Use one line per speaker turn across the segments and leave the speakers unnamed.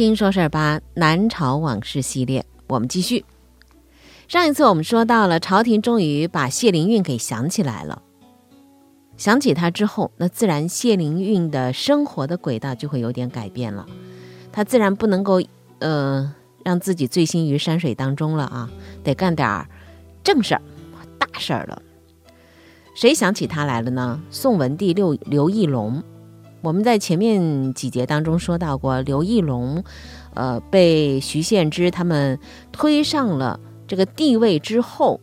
听说事儿吧，南朝往事系列，我们继续。上一次我们说到了，朝廷终于把谢灵运给想起来了。想起他之后，那自然谢灵运的生活的轨道就会有点改变了。他自然不能够，呃，让自己醉心于山水当中了啊，得干点儿正事儿、大事儿了。谁想起他来了呢？宋文帝刘刘义隆。我们在前面几节当中说到过，刘义隆，呃，被徐献之他们推上了这个地位之后，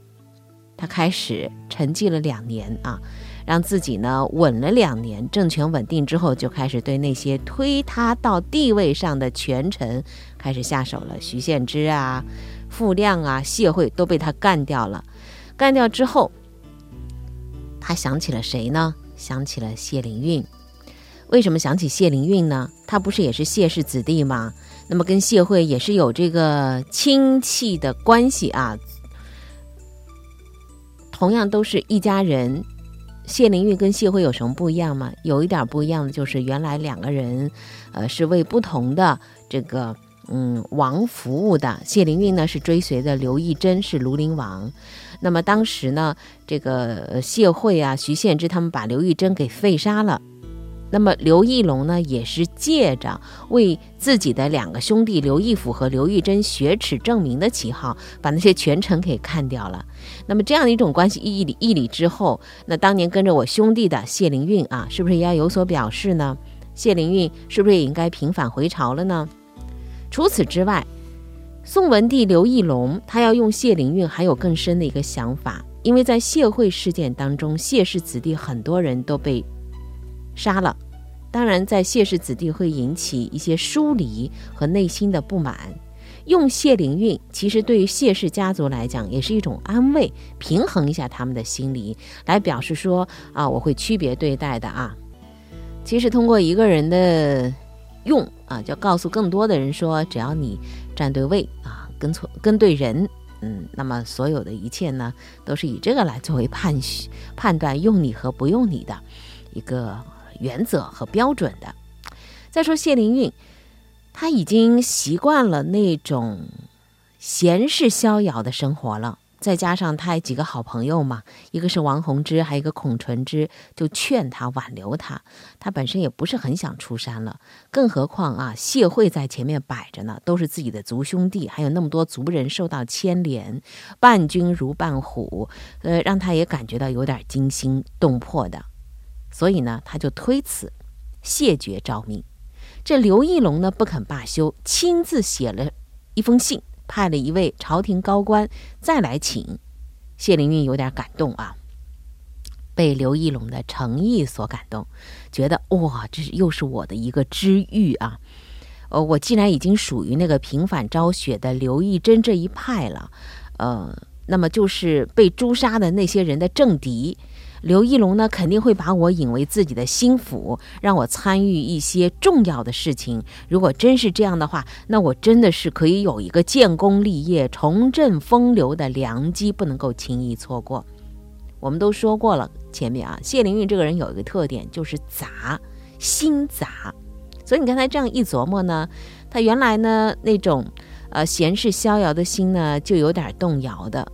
他开始沉寂了两年啊，让自己呢稳了两年，政权稳定之后，就开始对那些推他到地位上的权臣开始下手了。徐献之啊、傅亮啊、谢惠都被他干掉了。干掉之后，他想起了谁呢？想起了谢灵运。为什么想起谢灵运呢？他不是也是谢氏子弟吗？那么跟谢惠也是有这个亲戚的关系啊。同样都是一家人，谢灵运跟谢惠有什么不一样吗？有一点不一样的就是，原来两个人，呃，是为不同的这个嗯王服务的。谢灵运呢是追随的刘义珍，是庐陵王。那么当时呢，这个谢惠啊、徐献之他们把刘义珍给废杀了。那么刘义隆呢，也是借着为自己的两个兄弟刘义府和刘义珍雪耻证明的旗号，把那些权臣给看掉了。那么这样的一种关系义理义理之后，那当年跟着我兄弟的谢灵运啊，是不是也要有所表示呢？谢灵运是不是也应该平反回朝了呢？除此之外，宋文帝刘义隆他要用谢灵运，还有更深的一个想法，因为在谢惠事件当中，谢氏子弟很多人都被。杀了，当然在谢氏子弟会引起一些疏离和内心的不满。用谢灵运，其实对于谢氏家族来讲也是一种安慰，平衡一下他们的心理，来表示说啊，我会区别对待的啊。其实通过一个人的用啊，就告诉更多的人说，只要你站对位啊，跟错跟对人，嗯，那么所有的一切呢，都是以这个来作为判判断用你和不用你的一个。原则和标准的。再说谢灵运，他已经习惯了那种闲适逍遥的生活了。再加上他几个好朋友嘛，一个是王弘之，还有一个孔纯之，就劝他挽留他。他本身也不是很想出山了，更何况啊，谢惠在前面摆着呢，都是自己的族兄弟，还有那么多族人受到牵连，伴君如伴虎，呃，让他也感觉到有点惊心动魄的。所以呢，他就推辞，谢绝招命。这刘义隆呢不肯罢休，亲自写了一封信，派了一位朝廷高官再来请。谢灵运有点感动啊，被刘义隆的诚意所感动，觉得哇，这是又是我的一个知遇啊。呃，我既然已经属于那个平反昭雪的刘义珍这一派了，呃，那么就是被诛杀的那些人的政敌。刘义隆呢，肯定会把我引为自己的心腹，让我参与一些重要的事情。如果真是这样的话，那我真的是可以有一个建功立业、重振风流的良机，不能够轻易错过。我们都说过了，前面啊，谢灵运这个人有一个特点，就是杂，心杂。所以你刚才这样一琢磨呢，他原来呢那种呃闲适逍遥的心呢，就有点动摇的。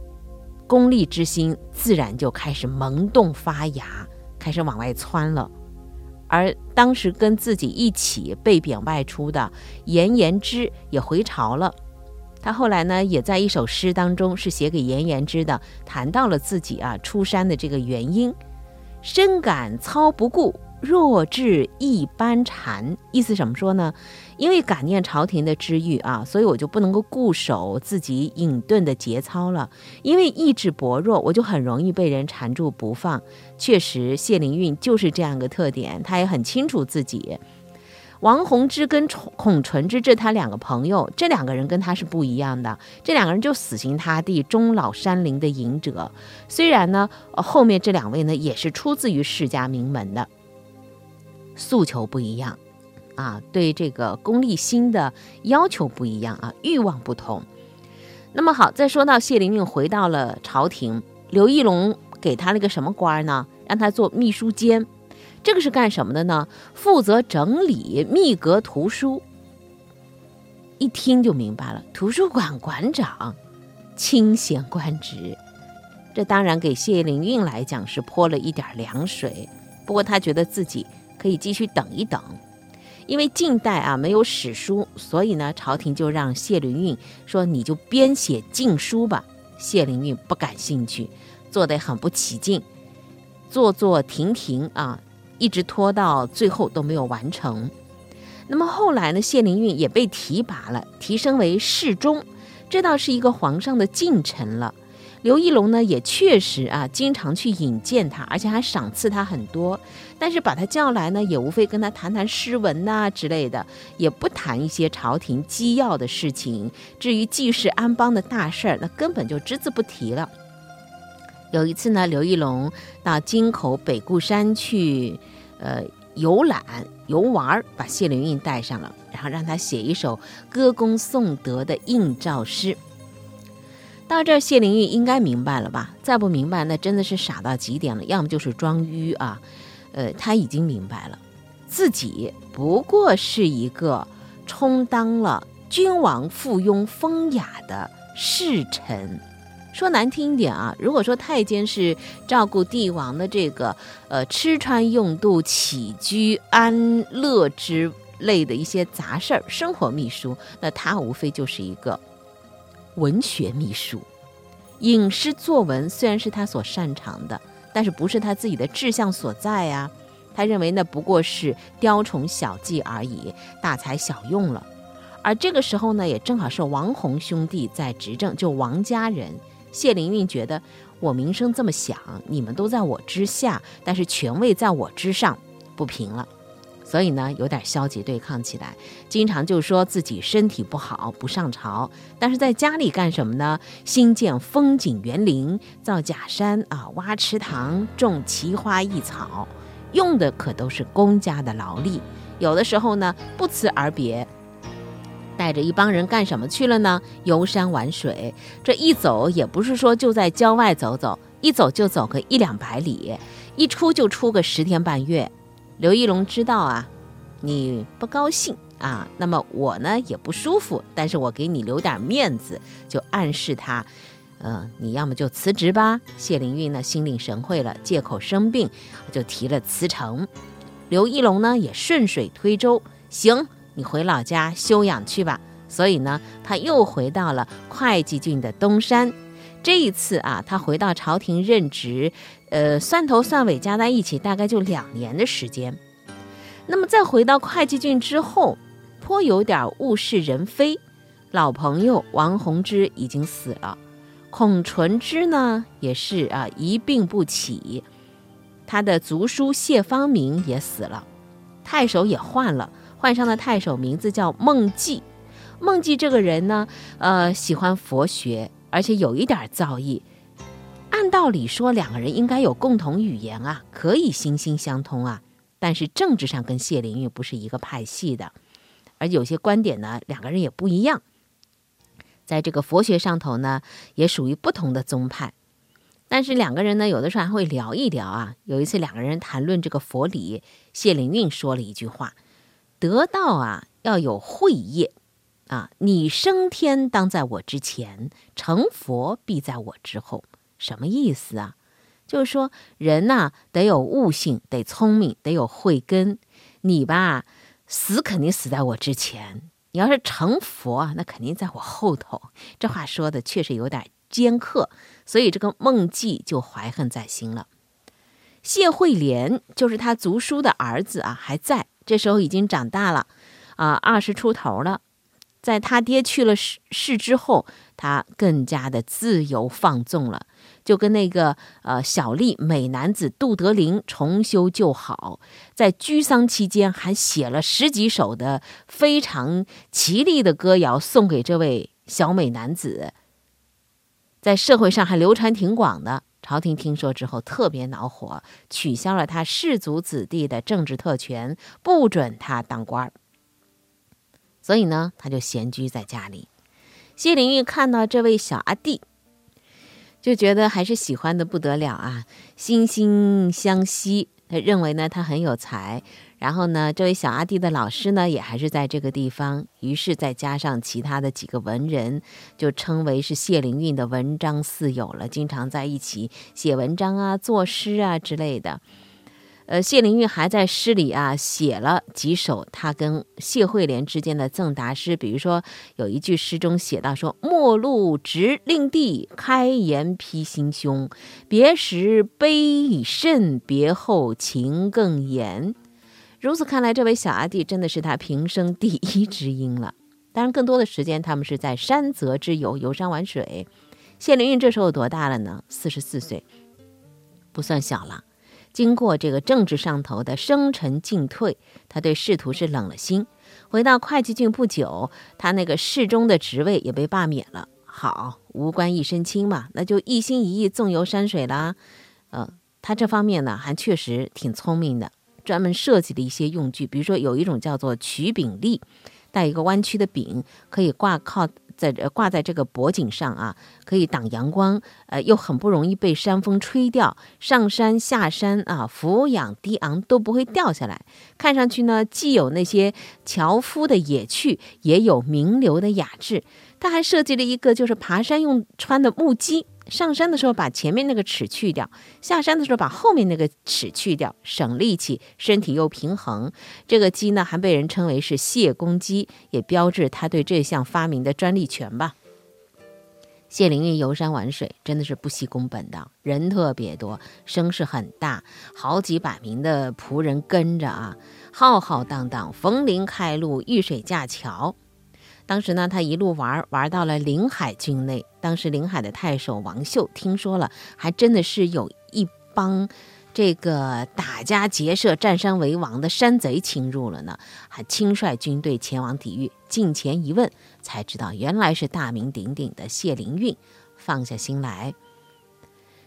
功利之心自然就开始萌动发芽，开始往外窜了。而当时跟自己一起被贬外出的严延之也回朝了。他后来呢，也在一首诗当中是写给严延之的，谈到了自己啊出山的这个原因：深感操不顾。弱智一般禅，意思怎么说呢？因为感念朝廷的知遇啊，所以我就不能够固守自己隐遁的节操了。因为意志薄弱，我就很容易被人缠住不放。确实，谢灵运就是这样一个特点，他也很清楚自己。王弘之跟孔纯之这他两个朋友，这两个人跟他是不一样的。这两个人就死心塌地、终老山林的隐者。虽然呢，后面这两位呢也是出自于世家名门的。诉求不一样，啊，对这个功利心的要求不一样啊，欲望不同。那么好，再说到谢灵运回到了朝廷，刘义隆给他了个什么官呢？让他做秘书监，这个是干什么的呢？负责整理秘阁图书。一听就明白了，图书馆馆长，清闲官职。这当然给谢灵运来讲是泼了一点凉水，不过他觉得自己可以继续等一等，因为近代啊没有史书，所以呢朝廷就让谢灵运说你就编写禁书吧。谢灵运不感兴趣，做得很不起劲，坐坐停停啊，一直拖到最后都没有完成。那么后来呢？谢灵运也被提拔了，提升为侍中，这倒是一个皇上的近臣了。刘义隆呢，也确实啊，经常去引荐他，而且还赏赐他很多。但是把他叫来呢，也无非跟他谈谈诗文呐之类的，也不谈一些朝廷机要的事情。至于济世安邦的大事儿，那根本就只字不提了。有一次呢，刘义隆到京口北固山去，呃。游览游玩，把谢灵运带上了，然后让他写一首歌功颂德的应召诗。到这儿，谢灵运应该明白了吧？再不明白，那真的是傻到极点了，要么就是装愚啊。呃，他已经明白了，自己不过是一个充当了君王附庸风雅的侍臣。说难听一点啊，如果说太监是照顾帝王的这个呃吃穿用度、起居安乐之类的一些杂事儿、生活秘书，那他无非就是一个文学秘书。吟诗作文虽然是他所擅长的，但是不是他自己的志向所在呀？他认为那不过是雕虫小技而已，大材小用了。而这个时候呢，也正好是王弘兄弟在执政，就王家人。谢灵运觉得我名声这么响，你们都在我之下，但是权位在我之上，不平了，所以呢，有点消极对抗起来，经常就说自己身体不好，不上朝，但是在家里干什么呢？新建风景园林，造假山啊，挖池塘，种奇花异草，用的可都是公家的劳力，有的时候呢，不辞而别。带着一帮人干什么去了呢？游山玩水。这一走也不是说就在郊外走走，一走就走个一两百里，一出就出个十天半月。刘义隆知道啊，你不高兴啊，那么我呢也不舒服，但是我给你留点面子，就暗示他，呃，你要么就辞职吧。谢灵运呢心领神会了，借口生病就提了辞呈。刘义隆呢也顺水推舟，行。你回老家休养去吧。所以呢，他又回到了会稽郡的东山。这一次啊，他回到朝廷任职，呃，算头算尾加在一起，大概就两年的时间。那么再回到会稽郡之后，颇有点物是人非。老朋友王弘之已经死了，孔纯之呢也是啊一病不起。他的族叔谢方明也死了，太守也换了。换上的太守名字叫孟季，孟季这个人呢，呃，喜欢佛学，而且有一点造诣。按道理说，两个人应该有共同语言啊，可以心心相通啊。但是政治上跟谢灵运不是一个派系的，而有些观点呢，两个人也不一样。在这个佛学上头呢，也属于不同的宗派。但是两个人呢，有的时候还会聊一聊啊。有一次两个人谈论这个佛理，谢灵运说了一句话。得道啊，要有慧业，啊，你升天当在我之前，成佛必在我之后。什么意思啊？就是说人呐，得有悟性，得聪明，得有慧根。你吧，死肯定死在我之前。你要是成佛啊，那肯定在我后头。这话说的确实有点尖刻，所以这个孟季就怀恨在心了。谢惠莲就是他族叔的儿子啊，还在。这时候已经长大了，啊，二十出头了。在他爹去了世世之后，他更加的自由放纵了，就跟那个呃小丽美男子杜德林重修旧好，在居丧期间还写了十几首的非常绮丽的歌谣送给这位小美男子，在社会上还流传挺广的。朝廷听说之后特别恼火，取消了他世族子弟的政治特权，不准他当官儿。所以呢，他就闲居在家里。谢灵运看到这位小阿弟，就觉得还是喜欢的不得了啊，惺惺相惜。他认为呢，他很有才，然后呢，这位小阿弟的老师呢，也还是在这个地方。于是再加上其他的几个文人，就称为是谢灵运的文章四友了，经常在一起写文章啊、作诗啊之类的。呃，谢灵运还在诗里啊写了几首他跟谢惠莲之间的赠答诗，比如说有一句诗中写到说：“陌路直令弟，开颜披心胸。别时悲已甚，别后情更严。”如此看来，这位小阿弟真的是他平生第一知音了。当然，更多的时间他们是在山泽之游，游山玩水。谢灵运这时候多大了呢？四十四岁，不算小了。经过这个政治上头的生辰进退，他对仕途是冷了心。回到会稽郡不久，他那个侍中的职位也被罢免了。好，无官一身轻嘛，那就一心一意纵游山水啦。呃，他这方面呢，还确实挺聪明的，专门设计了一些用具，比如说有一种叫做曲柄笠，带一个弯曲的柄，可以挂靠。在挂在这个脖颈上啊，可以挡阳光，呃，又很不容易被山风吹掉。上山下山啊，俯仰低昂都不会掉下来。看上去呢，既有那些樵夫的野趣，也有名流的雅致。他还设计了一个，就是爬山用穿的木屐。上山的时候把前面那个齿去掉，下山的时候把后面那个齿去掉，省力气，身体又平衡。这个鸡呢，还被人称为是谢公鸡，也标志他对这项发明的专利权吧。谢灵运游山玩水，真的是不惜工本的，人特别多，声势很大，好几百名的仆人跟着啊，浩浩荡荡，逢林开路，遇水架桥。当时呢，他一路玩玩到了临海境内。当时临海的太守王秀听说了，还真的是有一帮这个打家劫舍、占山为王的山贼侵入了呢，还亲率军队前往抵御。近前一问，才知道原来是大名鼎鼎的谢灵运。放下心来，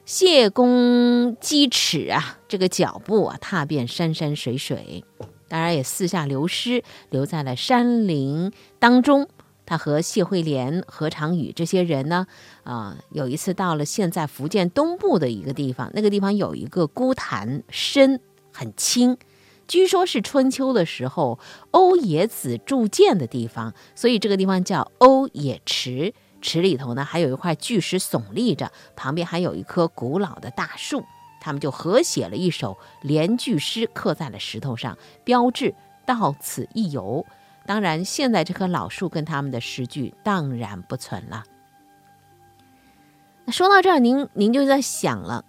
谢公击齿啊，这个脚步啊，踏遍山山水水。当然也四下流失，留在了山林当中。他和谢惠莲、何长宇这些人呢，啊，有一次到了现在福建东部的一个地方，那个地方有一个孤潭，深很清，据说是春秋的时候欧冶子铸剑的地方，所以这个地方叫欧冶池。池里头呢，还有一块巨石耸立着，旁边还有一棵古老的大树。他们就合写了一首联句诗，刻在了石头上，标志到此一游。当然，现在这棵老树跟他们的诗句荡然不存了。说到这儿，您您就在想了，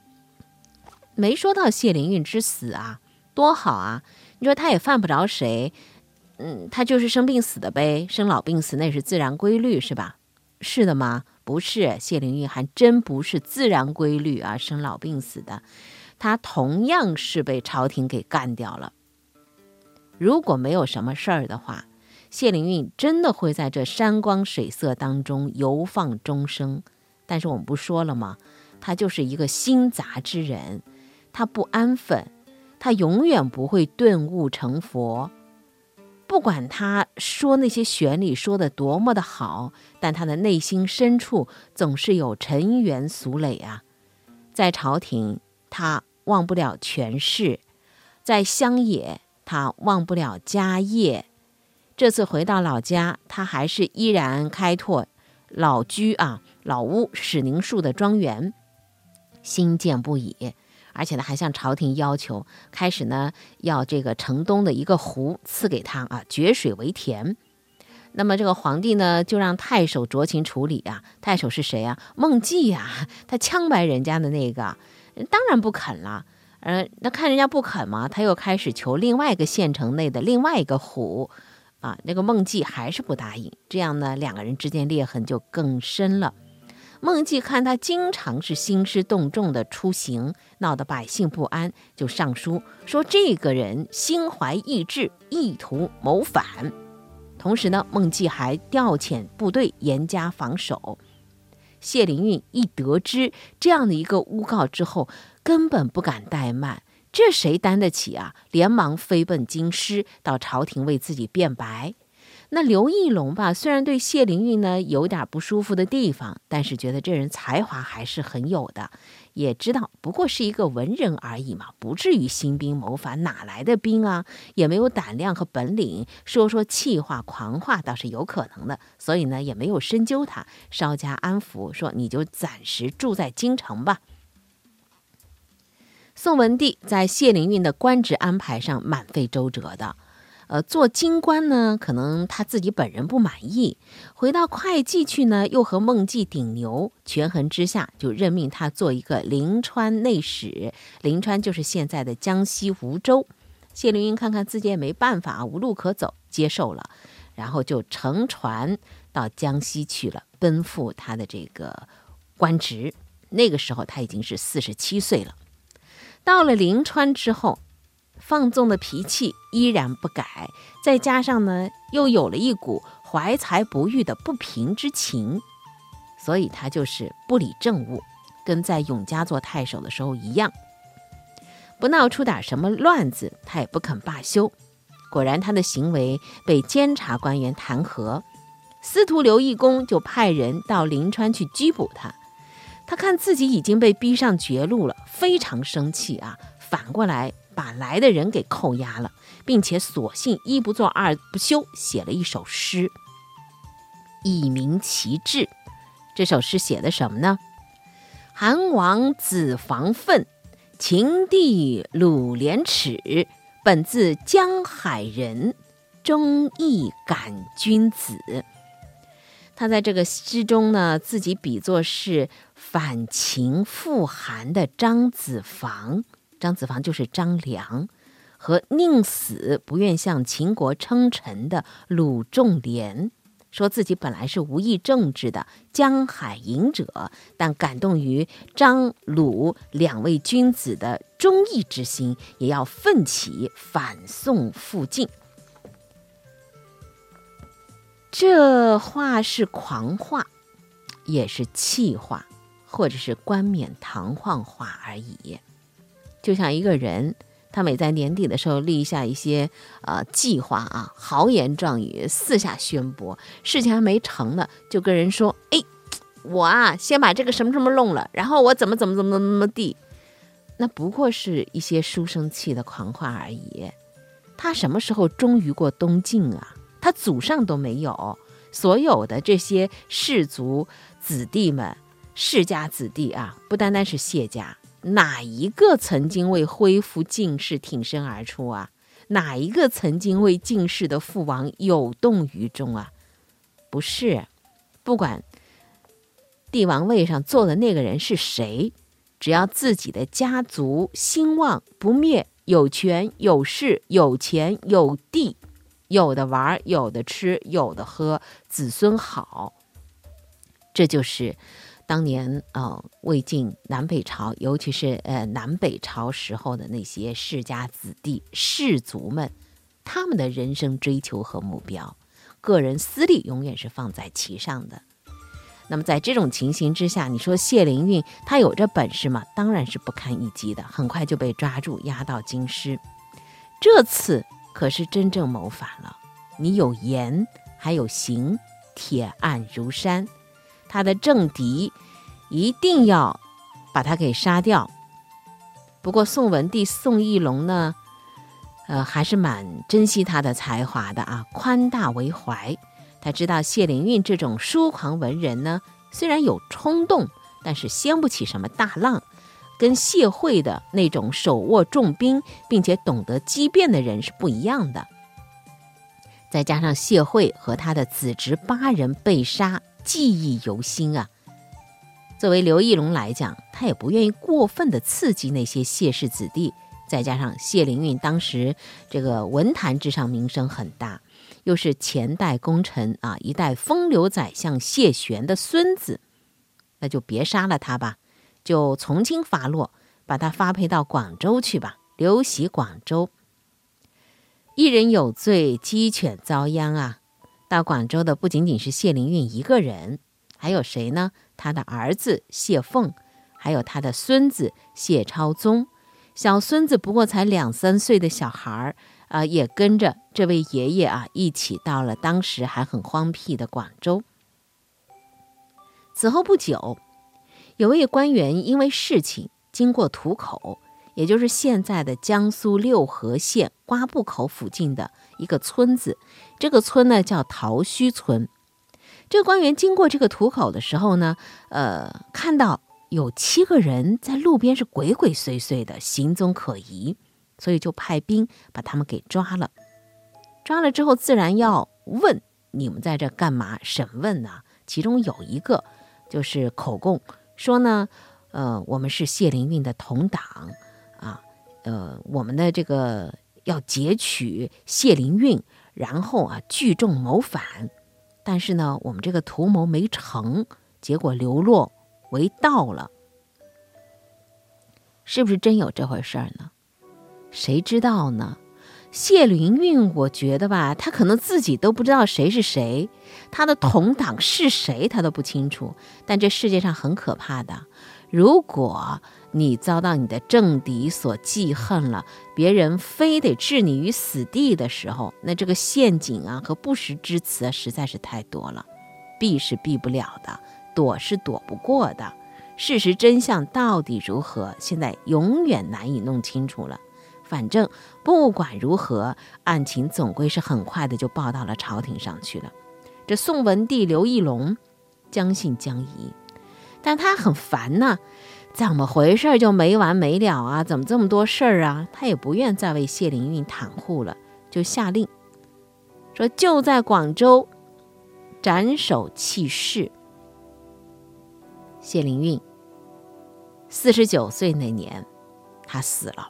没说到谢灵运之死啊，多好啊！你说他也犯不着谁，嗯，他就是生病死的呗，生老病死那是自然规律，是吧？是的吗？不是，谢灵运还真不是自然规律啊，生老病死的，他同样是被朝廷给干掉了。如果没有什么事儿的话，谢灵运真的会在这山光水色当中游放终生。但是我们不说了吗？他就是一个心杂之人，他不安分，他永远不会顿悟成佛。不管他说那些旋律说的多么的好，但他的内心深处总是有尘缘俗累啊。在朝廷，他忘不了权势；在乡野，他忘不了家业。这次回到老家，他还是依然开拓老居啊老屋史宁树的庄园，兴建不已。而且呢，还向朝廷要求，开始呢要这个城东的一个湖赐给他啊，决水为田。那么这个皇帝呢，就让太守酌情处理啊。太守是谁啊？孟季呀，他枪白人家的那个，当然不肯了。呃，那看人家不肯嘛，他又开始求另外一个县城内的另外一个湖啊。那个孟季还是不答应，这样呢，两个人之间裂痕就更深了。孟季看他经常是兴师动众的出行，闹得百姓不安，就上书说这个人心怀异志，意图谋反。同时呢，孟季还调遣部队严加防守。谢灵运一得知这样的一个诬告之后，根本不敢怠慢，这谁担得起啊？连忙飞奔京师，到朝廷为自己辩白。那刘义隆吧，虽然对谢灵运呢有点不舒服的地方，但是觉得这人才华还是很有的，也知道不过是一个文人而已嘛，不至于兴兵谋反，哪来的兵啊？也没有胆量和本领，说说气话、狂话倒是有可能的，所以呢，也没有深究他，稍加安抚，说你就暂时住在京城吧。宋文帝在谢灵运的官职安排上满费周折的。呃，做京官呢，可能他自己本人不满意；回到会稽去呢，又和孟季顶牛，权衡之下，就任命他做一个临川内史。临川就是现在的江西梧州。谢灵运看看自己也没办法，无路可走，接受了，然后就乘船到江西去了，奔赴他的这个官职。那个时候他已经是四十七岁了。到了临川之后。放纵的脾气依然不改，再加上呢，又有了一股怀才不遇的不平之情，所以他就是不理政务，跟在永嘉做太守的时候一样，不闹出点什么乱子，他也不肯罢休。果然，他的行为被监察官员弹劾，司徒刘义公就派人到临川去拘捕他。他看自己已经被逼上绝路了，非常生气啊，反过来。把来的人给扣押了，并且索性一不做二不休，写了一首诗，以明其志。这首诗写的什么呢？韩王子房愤，秦帝鲁连耻。本自江海人，忠义感君子。他在这个诗中呢，自己比作是反秦复韩的张子房。张子房就是张良，和宁死不愿向秦国称臣的鲁仲连，说自己本来是无意政治的江海隐者，但感动于张鲁两位君子的忠义之心，也要奋起反宋复晋。这话是狂话，也是气话，或者是冠冕堂皇话而已。就像一个人，他每在年底的时候立下一些呃计划啊，豪言壮语，四下宣布，事情还没成呢，就跟人说：“哎，我啊，先把这个什么什么弄了，然后我怎么怎么怎么怎么地。”那不过是一些书生气的狂话而已。他什么时候忠于过东晋啊？他祖上都没有，所有的这些士族子弟们，世家子弟啊，不单单是谢家。哪一个曾经为恢复晋室挺身而出啊？哪一个曾经为晋室的父王有动于衷啊？不是，不管帝王位上坐的那个人是谁，只要自己的家族兴旺不灭，有权有势有钱有地，有的玩有的吃有的喝，子孙好，这就是。当年，呃，魏晋南北朝，尤其是呃南北朝时候的那些世家子弟、士族们，他们的人生追求和目标，个人私利永远是放在其上的。那么，在这种情形之下，你说谢灵运他有这本事吗？当然是不堪一击的，很快就被抓住，押到京师。这次可是真正谋反了，你有言，还有行，铁案如山。他的政敌一定要把他给杀掉。不过宋文帝宋义隆呢，呃，还是蛮珍惜他的才华的啊，宽大为怀。他知道谢灵运这种疏狂文人呢，虽然有冲动，但是掀不起什么大浪，跟谢惠的那种手握重兵并且懂得机变的人是不一样的。再加上谢惠和他的子侄八人被杀。记忆犹新啊！作为刘义隆来讲，他也不愿意过分的刺激那些谢氏子弟。再加上谢灵运当时这个文坛之上名声很大，又是前代功臣啊，一代风流宰相谢玄的孙子，那就别杀了他吧，就从轻发落，把他发配到广州去吧，流徙广州。一人有罪，鸡犬遭殃啊！到广州的不仅仅是谢灵运一个人，还有谁呢？他的儿子谢凤，还有他的孙子谢超宗。小孙子不过才两三岁的小孩儿啊，也跟着这位爷爷啊一起到了当时还很荒僻的广州。此后不久，有位官员因为事情经过土口，也就是现在的江苏六合县瓜埠口附近的一个村子，这个村呢叫桃墟村。这个官员经过这个土口的时候呢，呃，看到有七个人在路边是鬼鬼祟祟的，行踪可疑，所以就派兵把他们给抓了。抓了之后，自然要问你们在这干嘛？审问呢？其中有一个就是口供说呢，呃，我们是谢灵运的同党，呃，我们的这个要劫取谢灵运，然后啊聚众谋反。但是呢，我们这个图谋没成，结果流落为盗了，是不是真有这回事儿呢？谁知道呢？谢灵运，我觉得吧，他可能自己都不知道谁是谁，他的同党是谁，他都不清楚。但这世界上很可怕的，如果你遭到你的政敌所记恨了，别人非得置你于死地的时候，那这个陷阱啊和不实之词啊实在是太多了，避是避不了的，躲是躲不过的。事实真相到底如何，现在永远难以弄清楚了。反正不管如何，案情总归是很快的就报到了朝廷上去了。这宋文帝刘义隆将信将疑，但他很烦呐。怎么回事就没完没了啊？怎么这么多事儿啊？他也不愿再为谢灵运袒护了，就下令说：就在广州斩首弃市。谢灵运四十九岁那年，他死了。